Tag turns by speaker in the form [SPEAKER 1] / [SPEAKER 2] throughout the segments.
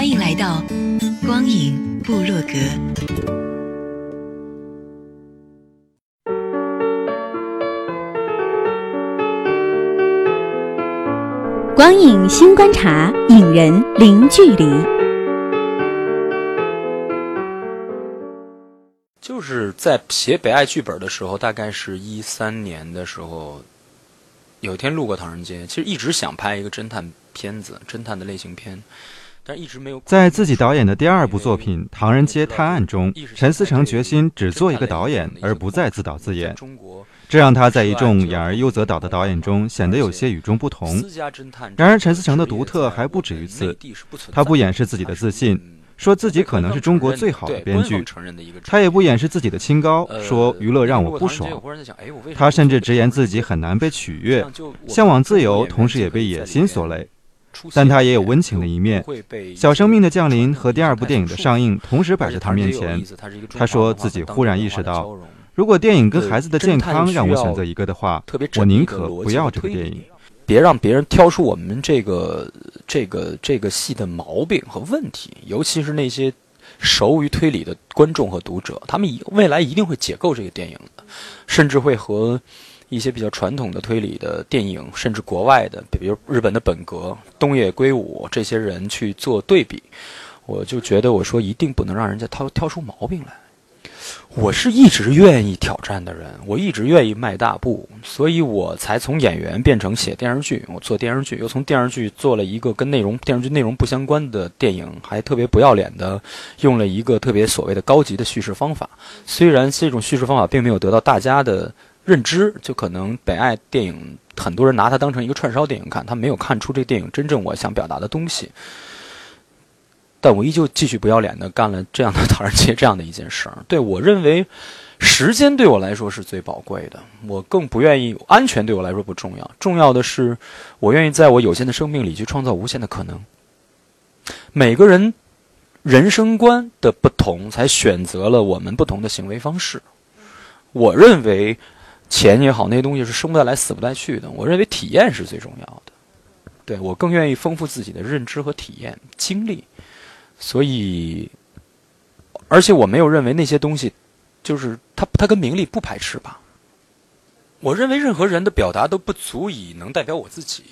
[SPEAKER 1] 欢迎来到。光影部落格，
[SPEAKER 2] 光影新观察，影人零距离。
[SPEAKER 3] 就是在写北爱剧本的时候，大概是一三年的时候，有一天路过唐人街，其实一直想拍一个侦探片子，侦探的类型片。
[SPEAKER 4] 在自己导演的第二部作品《唐人街探案》中，陈思诚决心只做一个导演，而不再自导自演。这让他在一众演而优则导的导演中显得有些与众不同。然而，陈思诚的独特还不止于此。他不掩饰自己的自信，说自己可能是中国最好的编剧；他也不掩饰自己的清高，说娱乐让我不爽。他甚至直言自己很难被取悦，向往自由，同时也被野心所累。但他也有温情的一面。小生命的降临和第二部电影的上映同时摆在他面前。他说自己忽然意识到，如果电影跟孩子的健康让我选择一个的话，我宁可不要这个电影。
[SPEAKER 3] 别让别人挑出我们这个这个这个戏的毛病和问题，尤其是那些熟于推理的观众和读者，他们未来一定会解构这个电影的，甚至会和。一些比较传统的推理的电影，甚至国外的，比如日本的本格、东野圭吾这些人去做对比，我就觉得我说一定不能让人家挑挑出毛病来。我是一直愿意挑战的人，我一直愿意迈大步，所以我才从演员变成写电视剧。我做电视剧，又从电视剧做了一个跟内容电视剧内容不相关的电影，还特别不要脸的用了一个特别所谓的高级的叙事方法。虽然这种叙事方法并没有得到大家的。认知就可能北爱电影，很多人拿它当成一个串烧电影看，他没有看出这电影真正我想表达的东西。但我依旧继续不要脸的干了这样的唐人街这样的一件事儿。对我认为，时间对我来说是最宝贵的，我更不愿意安全对我来说不重要，重要的是我愿意在我有限的生命里去创造无限的可能。每个人人生观的不同，才选择了我们不同的行为方式。我认为。钱也好，那些东西是生不带来、死不带去的。我认为体验是最重要的，对我更愿意丰富自己的认知和体验经历。所以，而且我没有认为那些东西，就是它它跟名利不排斥吧。我认为任何人的表达都不足以能代表我自己。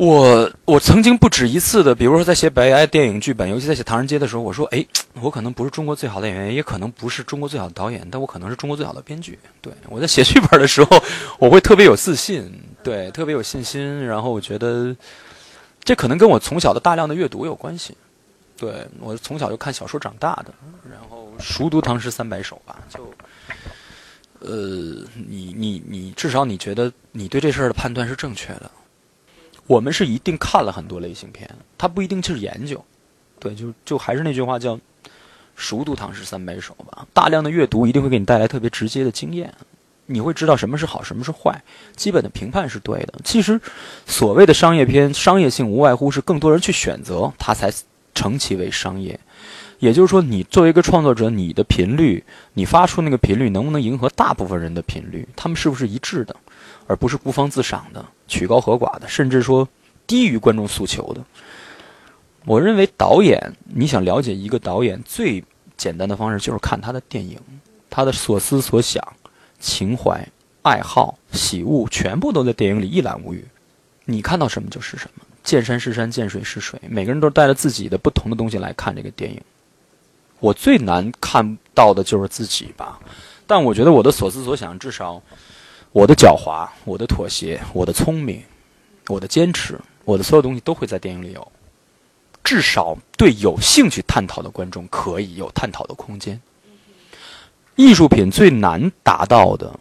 [SPEAKER 3] 我我曾经不止一次的，比如说在写白爱电影剧本，尤其在写《唐人街》的时候，我说：“哎，我可能不是中国最好的演员，也可能不是中国最好的导演，但我可能是中国最好的编剧。”对我在写剧本的时候，我会特别有自信，对，特别有信心。然后我觉得，这可能跟我从小的大量的阅读有关系。对我从小就看小说长大的，然后熟读唐诗三百首吧。就，呃，你你你，至少你觉得你对这事儿的判断是正确的。我们是一定看了很多类型片，它不一定就是研究，对，就就还是那句话叫“熟读唐诗三百首”吧。大量的阅读一定会给你带来特别直接的经验，你会知道什么是好，什么是坏，基本的评判是对的。其实，所谓的商业片，商业性无外乎是更多人去选择它才成其为商业。也就是说，你作为一个创作者，你的频率，你发出那个频率能不能迎合大部分人的频率？他们是不是一致的？而不是孤芳自赏的、曲高和寡的，甚至说低于观众诉求的。我认为导演，你想了解一个导演最简单的方式，就是看他的电影，他的所思所想、情怀、爱好、喜恶，全部都在电影里一览无余。你看到什么就是什么，见山是山，见水是水。每个人都带着自己的不同的东西来看这个电影。我最难看到的就是自己吧，但我觉得我的所思所想，至少。我的狡猾，我的妥协，我的聪明，我的坚持，我的所有东西都会在电影里有。至少对有兴趣探讨的观众可以有探讨的空间。艺术品最难达到的，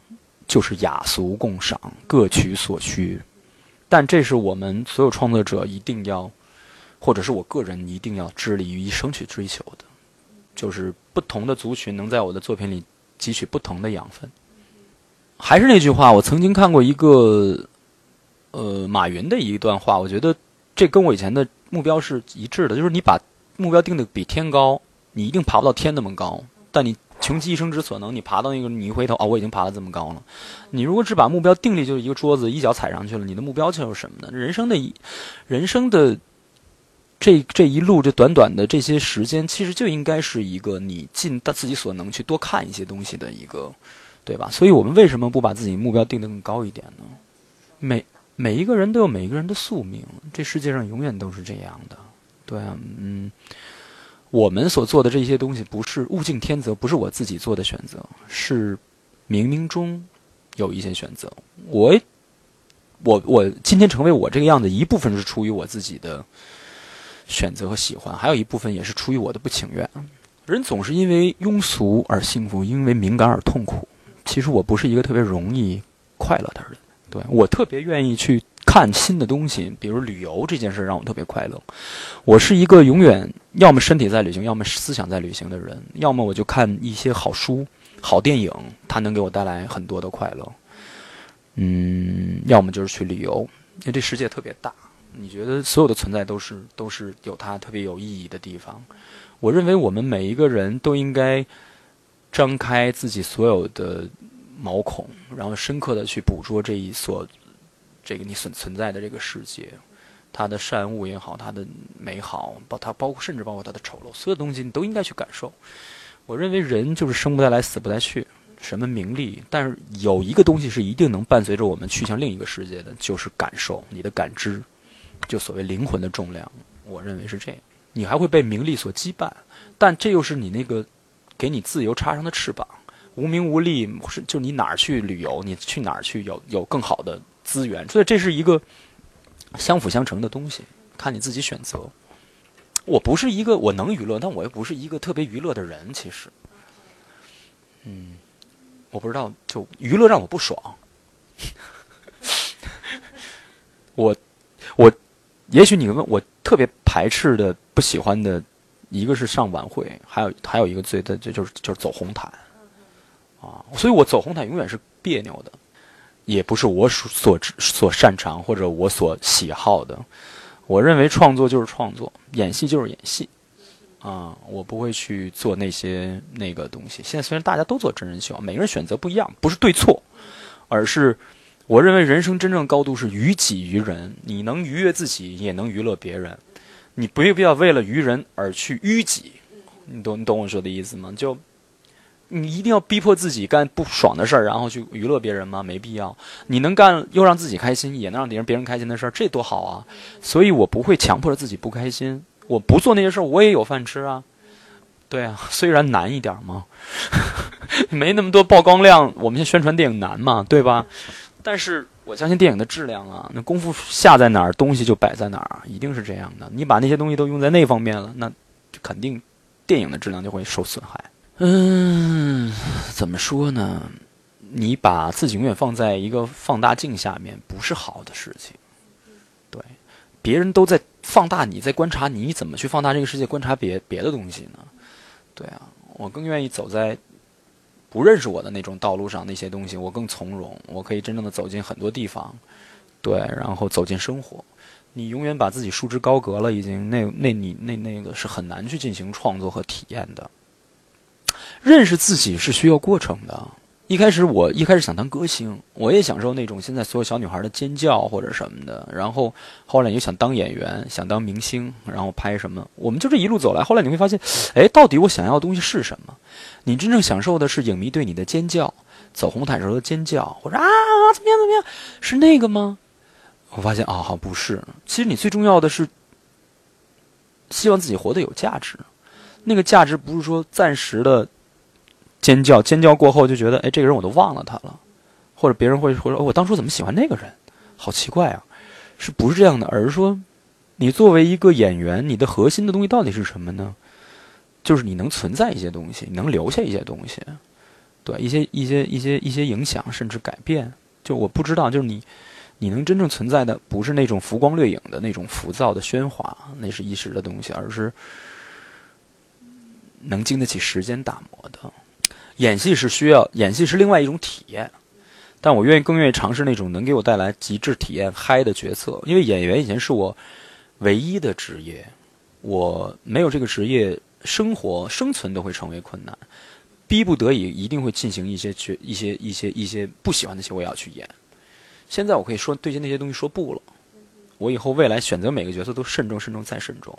[SPEAKER 3] 就是雅俗共赏，各取所需。但这是我们所有创作者一定要或者是我个人一定要致力于一生去追求的，就是不同的族群能在我的作品里汲取不同的养分。还是那句话，我曾经看过一个，呃，马云的一段话，我觉得这跟我以前的目标是一致的，就是你把目标定的比天高，你一定爬不到天那么高，但你穷其一生之所能，你爬到那个，你一回头啊，我已经爬了这么高了。你如果只把目标定立就是一个桌子，一脚踩上去了，你的目标就是什么呢？人生的，人生的这这一路这短短的这些时间，其实就应该是一个你尽自己所能去多看一些东西的一个。对吧？所以我们为什么不把自己目标定得更高一点呢？每每一个人都有每一个人的宿命，这世界上永远都是这样的。对啊，嗯，我们所做的这些东西不是物竞天择，不是我自己做的选择，是冥冥中有一些选择。我我我今天成为我这个样子，一部分是出于我自己的选择和喜欢，还有一部分也是出于我的不情愿。人总是因为庸俗而幸福，因为敏感而痛苦。其实我不是一个特别容易快乐的人，对我特别愿意去看新的东西，比如旅游这件事让我特别快乐。我是一个永远要么身体在旅行，要么思想在旅行的人，要么我就看一些好书、好电影，它能给我带来很多的快乐。嗯，要么就是去旅游，因为这世界特别大，你觉得所有的存在都是都是有它特别有意义的地方。我认为我们每一个人都应该。张开自己所有的毛孔，然后深刻的去捕捉这一所这个你存存在的这个世界，它的善恶也好，它的美好，包它包括甚至包括它的丑陋，所有东西你都应该去感受。我认为人就是生不带来，死不带去，什么名利，但是有一个东西是一定能伴随着我们去向另一个世界的，就是感受，你的感知，就所谓灵魂的重量。我认为是这样，你还会被名利所羁绊，但这又是你那个。给你自由插上的翅膀，无名无利是就你哪儿去旅游，你去哪儿去有有更好的资源，所以这是一个相辅相成的东西，看你自己选择。我不是一个我能娱乐，但我又不是一个特别娱乐的人，其实，嗯，我不知道，就娱乐让我不爽。我我也许你问我特别排斥的、不喜欢的。一个是上晚会，还有还有一个最的就就是就是走红毯，啊，所以我走红毯永远是别扭的，也不是我所所擅长或者我所喜好的。我认为创作就是创作，演戏就是演戏，啊，我不会去做那些那个东西。现在虽然大家都做真人秀，每个人选择不一样，不是对错，而是我认为人生真正高度是于己于人，你能愉悦自己，也能娱乐别人。你不必要为了愚人而去淤己，你懂你懂我说的意思吗？就你一定要逼迫自己干不爽的事儿，然后去娱乐别人吗？没必要。你能干又让自己开心，也能让别人别人开心的事儿，这多好啊！所以我不会强迫着自己不开心。我不做那些事儿，我也有饭吃啊。对啊，虽然难一点嘛，没那么多曝光量，我们现在宣传电影难嘛，对吧？但是。我相信电影的质量啊，那功夫下在哪儿，东西就摆在哪儿，一定是这样的。你把那些东西都用在那方面了，那肯定电影的质量就会受损害。嗯，怎么说呢？你把自己永远放在一个放大镜下面，不是好的事情。对，别人都在放大你，在观察你，怎么去放大这个世界，观察别别的东西呢？对啊，我更愿意走在。不认识我的那种道路上那些东西，我更从容，我可以真正的走进很多地方，对，然后走进生活。你永远把自己束之高阁了，已经那那你那那个是很难去进行创作和体验的。认识自己是需要过程的。一开始我一开始想当歌星，我也享受那种现在所有小女孩的尖叫或者什么的。然后后来又想当演员，想当明星，然后拍什么。我们就这一路走来，后来你会发现，哎，到底我想要的东西是什么？你真正享受的是影迷对你的尖叫，走红毯时候的尖叫，或者啊怎么样怎么样，是那个吗？我发现啊，好不是。其实你最重要的是，希望自己活得有价值。那个价值不是说暂时的。尖叫，尖叫过后就觉得，哎，这个人我都忘了他了，或者别人会会说，我当初怎么喜欢那个人，好奇怪啊，是不是这样的？而是说，你作为一个演员，你的核心的东西到底是什么呢？就是你能存在一些东西，你能留下一些东西，对，一些一些一些一些影响，甚至改变。就我不知道，就是你，你能真正存在的不是那种浮光掠影的那种浮躁的喧哗，那是一时的东西，而是能经得起时间打磨的。演戏是需要，演戏是另外一种体验，但我愿意更愿意尝试那种能给我带来极致体验嗨的角色，因为演员以前是我唯一的职业，我没有这个职业，生活生存都会成为困难。逼不得已，一定会进行一些角、一些、一些、一些不喜欢的戏，我也要去演。现在我可以说对那些东西说不了。我以后未来选择每个角色都慎重、慎重再慎重。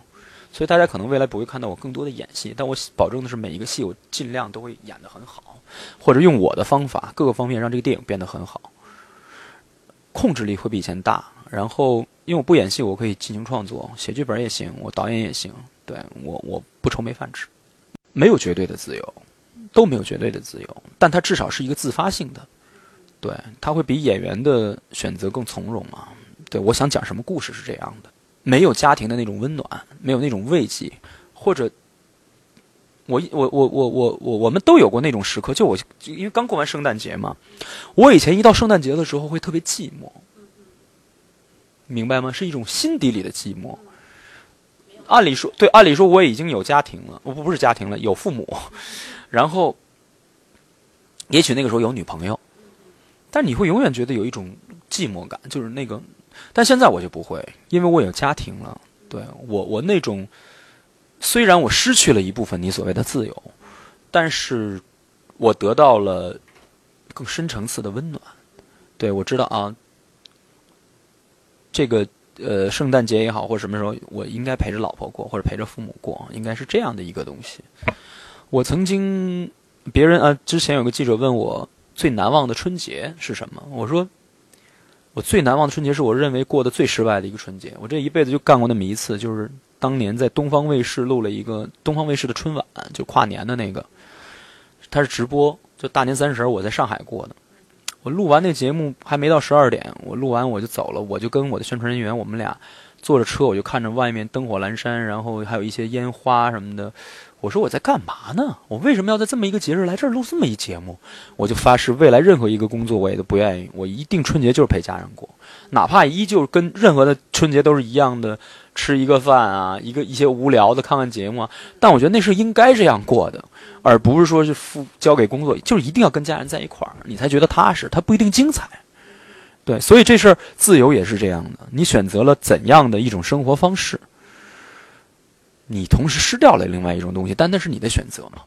[SPEAKER 3] 所以大家可能未来不会看到我更多的演戏，但我保证的是每一个戏我尽量都会演得很好，或者用我的方法各个方面让这个电影变得很好。控制力会比以前大。然后因为我不演戏，我可以进行创作，写剧本也行，我导演也行。对我，我不愁没饭吃，没有绝对的自由。都没有绝对的自由，但它至少是一个自发性的，对，它会比演员的选择更从容嘛？对，我想讲什么故事是这样的，没有家庭的那种温暖，没有那种慰藉，或者，我我我我我我我们都有过那种时刻，就我因为刚过完圣诞节嘛，我以前一到圣诞节的时候会特别寂寞，明白吗？是一种心底里的寂寞。按理说，对，按理说我已经有家庭了，我不不是家庭了，有父母。然后，也许那个时候有女朋友，但你会永远觉得有一种寂寞感，就是那个。但现在我就不会，因为我有家庭了。对我，我那种虽然我失去了一部分你所谓的自由，但是我得到了更深层次的温暖。对我知道啊，这个呃，圣诞节也好，或者什么时候，我应该陪着老婆过，或者陪着父母过，应该是这样的一个东西。我曾经，别人啊，之前有个记者问我最难忘的春节是什么？我说，我最难忘的春节是我认为过得最失败的一个春节。我这一辈子就干过那么一次，就是当年在东方卫视录了一个东方卫视的春晚，就跨年的那个，它是直播，就大年三十我在上海过的。我录完那节目还没到十二点，我录完我就走了，我就跟我的宣传人员，我们俩坐着车，我就看着外面灯火阑珊，然后还有一些烟花什么的。我说我在干嘛呢？我为什么要在这么一个节日来这儿录这么一节目？我就发誓，未来任何一个工作我也都不愿意。我一定春节就是陪家人过，哪怕依旧跟任何的春节都是一样的，吃一个饭啊，一个一些无聊的看看节目啊。但我觉得那是应该这样过的，而不是说是付交给工作，就是一定要跟家人在一块儿，你才觉得踏实。它不一定精彩，对，所以这事儿自由也是这样的。你选择了怎样的一种生活方式？你同时失掉了另外一种东西，但那是你的选择嘛？